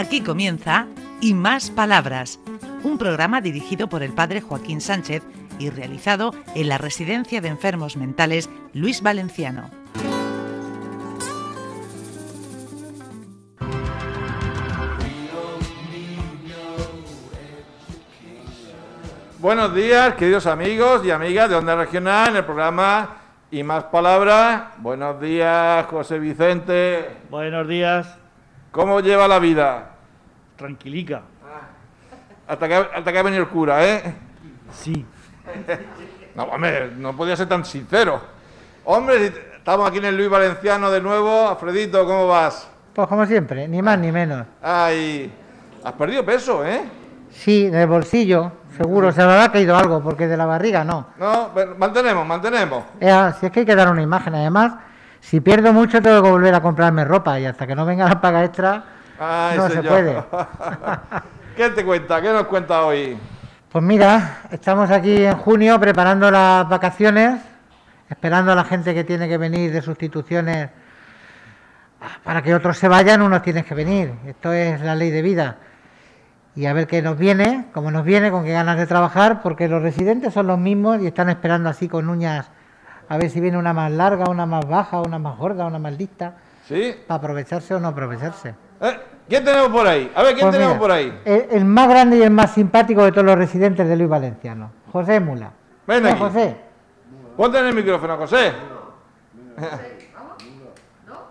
Aquí comienza Y Más Palabras, un programa dirigido por el padre Joaquín Sánchez y realizado en la Residencia de Enfermos Mentales Luis Valenciano. Buenos días, queridos amigos y amigas de Onda Regional, en el programa Y Más Palabras. Buenos días, José Vicente. Buenos días, ¿Cómo lleva la vida? tranquilica. Hasta que, hasta que ha venido el cura, ¿eh? Sí. No, hombre, no podía ser tan sincero. Hombre, estamos aquí en el Luis Valenciano de nuevo. Alfredito, ¿cómo vas? Pues como siempre, ni más ni menos. Ay, has perdido peso, ¿eh? Sí, del bolsillo, seguro, se me habrá caído algo, porque de la barriga no. No, pero mantenemos, mantenemos. Eh, si es que hay que dar una imagen, además, si pierdo mucho tengo que volver a comprarme ropa y hasta que no venga la paga extra, Ay, no se puede. ¿Qué te cuenta? ¿Qué nos cuenta hoy? Pues mira, estamos aquí en junio preparando las vacaciones, esperando a la gente que tiene que venir de sustituciones para que otros se vayan, unos tienen que venir. Esto es la ley de vida. Y a ver qué nos viene, cómo nos viene, con qué ganas de trabajar, porque los residentes son los mismos y están esperando así con uñas a ver si viene una más larga, una más baja, una más gorda, una más lista, ¿Sí? para aprovecharse o no aprovecharse. ¿Eh? ¿Quién tenemos por ahí? A ver, ¿quién Pues tenemos mira, por ahí? El, el más grande y el más simpático de todos los residentes de Luis Valenciano, José Mula. Ven aquí. José. Ponte en el micrófono, José.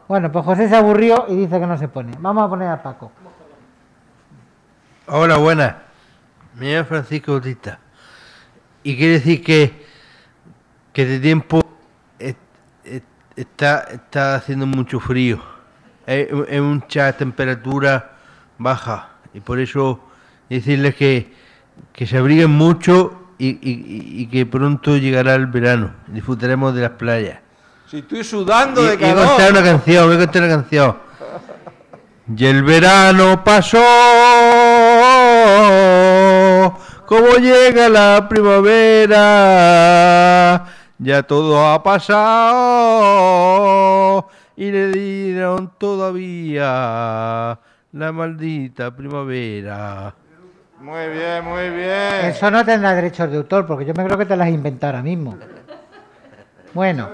Bueno, pues José se aburrió y dice que no se pone. Vamos a poner a Paco. Hola, buenas. Me llamo Francisco Bautista. Y quiere decir que, que de tiempo está, está haciendo mucho frío. Es, es mucha temperatura baja. Y por eso decirles que, que se abriguen mucho y, y- y que pronto llegará el verano. Disfrutaremos de las playas. Si estoy sudando de y voy a contar calor. una canción, voy a contar una canción. Y el verano pasó, como llega la primavera, ya todo ha pasado y le dieron todavía la maldita primavera. Muy bien, muy bien. Eso no tendrá derechos de autor, porque yo me creo que te las has inventado ahora mismo. Bueno,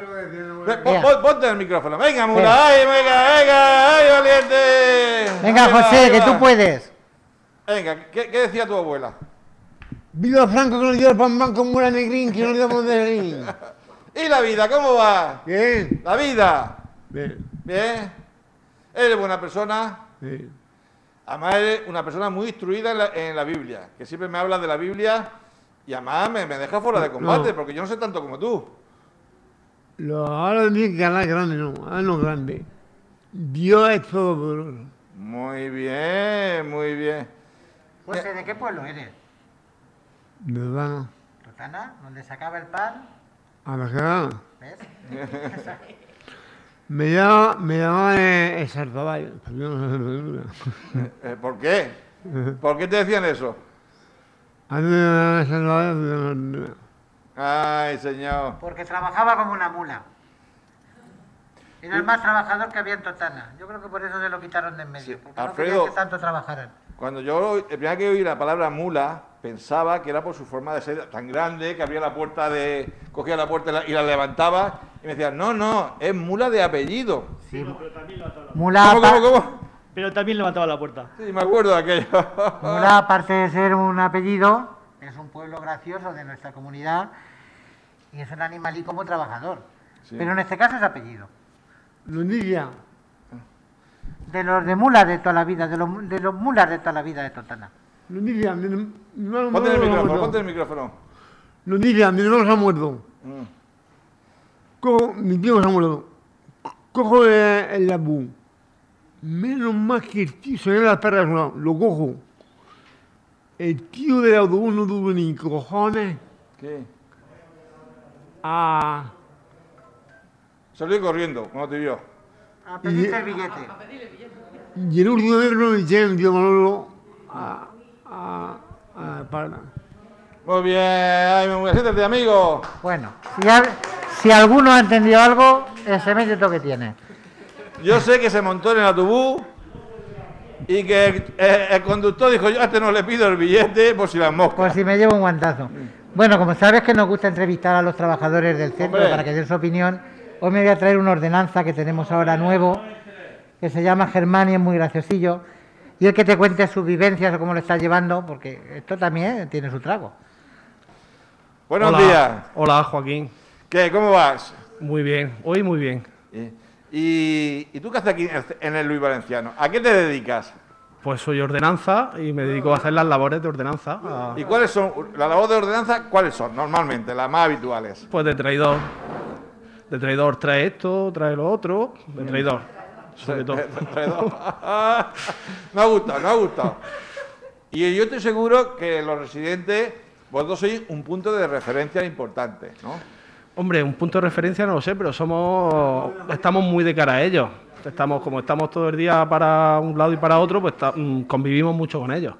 ponte el micrófono. Venga, mula. ¡Ay, venga, venga! ¡Ay, valiente! venga José, que va. tú puedes. Venga, ¿qué, qué decía tu abuela? Viva Franco que nos dio el pan blanco era negrín, que nos dio Mondelín. ¿Y la vida? ¿Cómo va? Bien. La vida. Bien. Bien. Eres buena persona. Sí. Además, eres una persona muy instruida en la, en la Biblia. Que siempre me hablas de la Biblia y además me, me deja fuera de combate No. porque yo no sé tanto como tú. Lo ahora tendría que ganar grande, no, ahora no grande. Dios es todopoderoso. Muy bien, muy bien. José, ¿de qué pueblo eres? De verdad. Totana, donde se acaba el pan. A la cara. ¿Ves? Me llama, me llama eh, el verdura. Eh, ¿Por qué? ¿Por qué te decían eso? Ay, señor. Porque trabajaba como una mula. Era el más trabajador que había en Totana. Yo creo que por eso se lo quitaron de en medio. Sí, Porque Alfredo. que tanto trabajaran. Cuando yo, el primera que oí la palabra mula, pensaba que era por su forma de ser tan grande que abría la puerta de. cogía la puerta y la, levantaba y me decían, no, no, es mula de apellido. Sí, pero, también levantaba la, mula, ¿Cómo, apa- cómo, cómo? pero también levantaba la puerta. Sí, me acuerdo de aquello. Mula, aparte de ser un apellido, es un pueblo gracioso de nuestra comunidad y es un animalí como trabajador. Sí. Pero en este caso es apellido. Noticias. De los de mulas de toda la vida, de los, de los mulas de toda la vida de Totana. Noticias. Mi, mi hermano Ponte en el micrófono, muerto. ponte el micrófono. Noticias, mi hermano se ha muerto. Mm. Cojo, mi tío se ha muerto. Cojo el, el labú. Menos mal que el tío se las perras no, lo cojo. El tío del autobús no tuvo ni cojones ¿Qué? a. Salí corriendo cuando te vio. A pedirte el billete. Y el último día no me mi tío Manolo a. a. a. para. Muy bien, ay, siéntate, amigo. Bueno, si, al- si alguno ha entendido algo, ese mérito que tiene. Yo sé que se montó en el autobús y que el, el conductor dijo, yo a este no le pido el billete por si las moscas. Por si me llevo un guantazo. Bueno, como sabes que nos gusta entrevistar a los trabajadores del centro Hombre. para que den su opinión, hoy me voy a traer una ordenanza que tenemos ahora nuevo, que se llama Germán y es muy graciosillo, y el que te cuente sus vivencias o cómo lo está llevando, porque esto también tiene su trago. Buenos Hola. días. Hola, Joaquín. ¿Qué? ¿Cómo vas? Muy bien, hoy muy bien. ¿Y, tú qué haces aquí en el- Luis Valenciano? ¿A qué te dedicas? Pues soy ordenanza y me dedico a hacer las labores de ordenanza. a- ¿Y cuáles son, la labor de ordenanza, cuáles son normalmente, las más habituales? Pues de traidor. De traidor trae esto, trae lo otro. De traidor, sobre todo. Me ha gustado, me ha gustado. Y yo estoy seguro que los residentes, vosotros sois un punto de referencia importante, ¿no? Hombre, un punto de referencia no lo sé, pero somos estamos muy de cara a ellos. Estamos, como estamos todo el día para un lado y para otro, pues mm, convivimos mucho con ellos.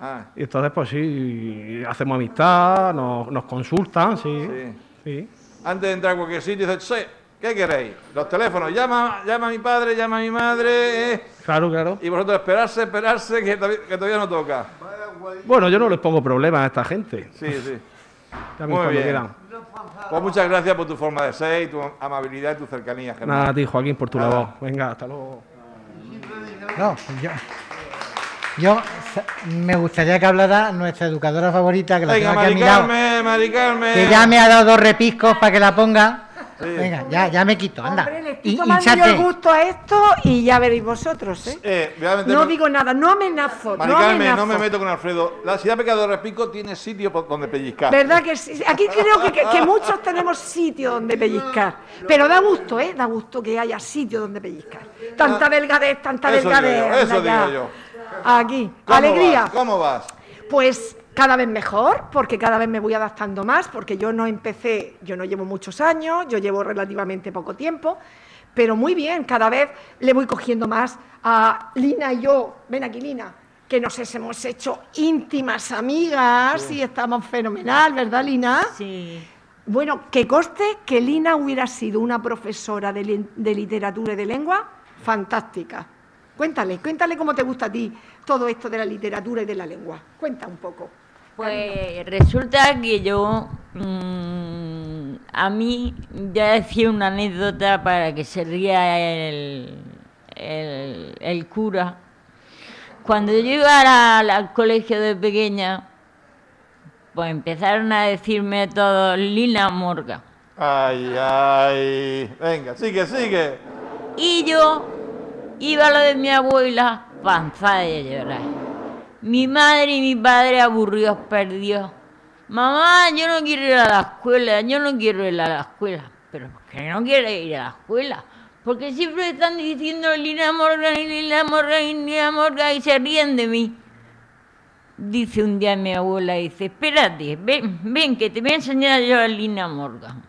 Ah, Y entonces, pues sí, hacemos amistad, nos, nos consultan, sí. Sí. sí. antes de entrar a cualquier sitio, dices, "Sí, ¿qué queréis? Los teléfonos, llama, llama a mi padre, llama a mi madre, eh". Claro, claro. y vosotros esperarse, esperarse, que, todavía- que todavía no toca. Bueno, yo no les pongo problemas a esta gente. Sí, sí. Muy bien. quieran. Pues muchas gracias por tu forma de ser y tu amabilidad y tu cercanía, Germán. Nada a ti, Joaquín, por tu Nada. labor. Venga, hasta luego. No, yo, yo me gustaría que hablara nuestra educadora favorita, que la Venga, tengo aquí a mi lado, que ya me ha dado dos repiscos para que la ponga. Venga, ya, ya me quito, anda. Hombre, le estoy Y- tomando yo hinchate. el gusto a esto y ya veréis vosotros, ¿eh? Eh, No digo nada, no amenazo, Mari no Carmen, amenazo. no me meto con Alfredo. La ciudad pecado de Repico tiene sitio por donde pellizcar. ¿Verdad que sí? Aquí creo que, que- que muchos tenemos sitio donde pellizcar. Pero da gusto, ¿eh? Da gusto que haya sitio donde pellizcar. Tanta delgadez, tanta Ah, Eso digo delgadez. yo, eso digo yo. Aquí. ¿Cómo Alegría. vas? ¿Cómo vas? Pues cada vez mejor, porque cada vez me voy adaptando más, porque yo no empecé, yo no llevo muchos años, yo llevo relativamente poco tiempo, pero muy bien, cada vez le voy cogiendo más a Lina y yo, ven aquí Lina, que nos hemos hecho íntimas amigas y estamos fenomenal, ¿verdad Lina? Sí. Bueno, que conste que Lina hubiera sido una profesora de, de literatura y de lengua fantástica. Cuéntale, cuéntale cómo te gusta a ti todo esto de la literatura y de la lengua. Cuenta un poco. Pues resulta que yo, mm, a mí, ya decía una anécdota para que se ría el, el, el cura. Cuando yo iba al colegio de pequeña, pues empezaron a decirme todos Lina Morga. Ay, ay. Venga, sigue, sigue. Y yo iba a lo de mi abuela, panza de llorar. Mi madre y mi padre aburridos, perdidos. Mamá, yo no quiero ir a la escuela, yo no quiero ir a la escuela. Pero ¿por qué no quiere ir a la escuela? Porque siempre están diciendo Lina Morgan Lina Morgan Lina Morgan y se ríen de mí. Dice un día mi abuela, dice, espérate, ven, ven, que te voy a enseñar yo a Lina Morgan.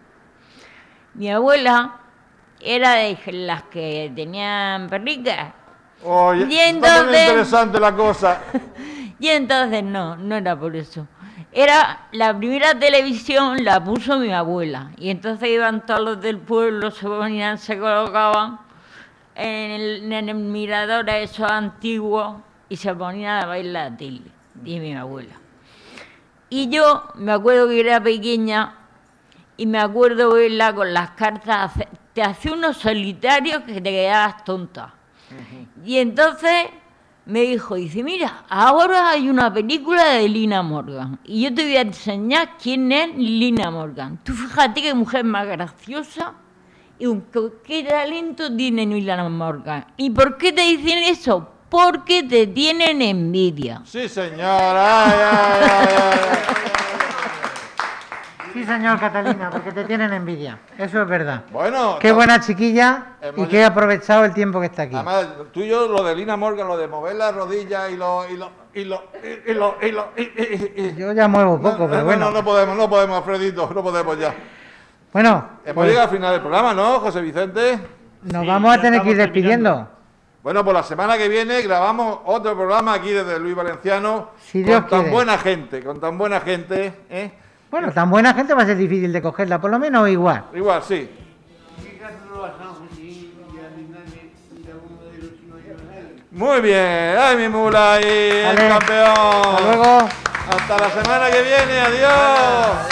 Mi abuela era de las que tenían perricas. Oye, Y entonces- interesante la cosa. Y entonces no, no era por eso. Era la primera televisión la puso mi abuela. Y entonces iban todos los del pueblo, se ponían, se colocaban en el, en el mirador a esos antiguos y se ponían a ver la tele de mi abuela. Y yo me acuerdo que era pequeña y me acuerdo verla con las cartas, te hacía unos solitarios que te quedabas tonta. Y entonces me dijo, dice, mira, ahora hay una película de Lina Morgan y yo te voy a enseñar quién es Lina Morgan. Tú fíjate qué mujer más graciosa y un- qué- talento tiene Lina Morgan. ¿Y por qué te dicen eso? Porque te tienen envidia. Sí, señora. Ay, ay, ay. Sí, señor Catalina, porque te tienen envidia. Eso es verdad. Bueno, Qué buena chiquilla y he aprovechado el tiempo que está aquí. Además, tú y yo, lo de Lina Morgan, lo de mover las rodillas y lo. y lo. y lo. y, lo. y lo- y- y- y- Yo ya muevo poco, no, pero no, bueno. No, no podemos, no podemos, Alfredito, no podemos ya. Bueno, Hemos pues llegado al final del programa, ¿no, José Vicente? nos Sí, vamos a tener que ir despidiendo. terminando. Bueno, pues la semana que viene grabamos otro programa aquí desde Luis Valenciano. Si Dios con tan quiere. buena gente, con tan buena gente, ¿eh? Bueno, tan buena gente va a ser difícil de cogerla, por lo menos igual. Igual, sí. Muy bien, ay mi mula y el Vale. campeón. Hasta luego. Hasta la semana que viene, adiós.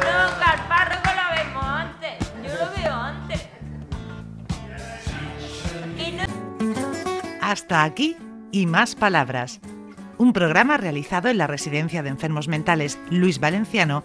No, que al párroco lo vemos antes. Yo lo veo antes. No Hasta aquí y más palabras. Un programa realizado en la Residencia de Enfermos Mentales Luis Valenciano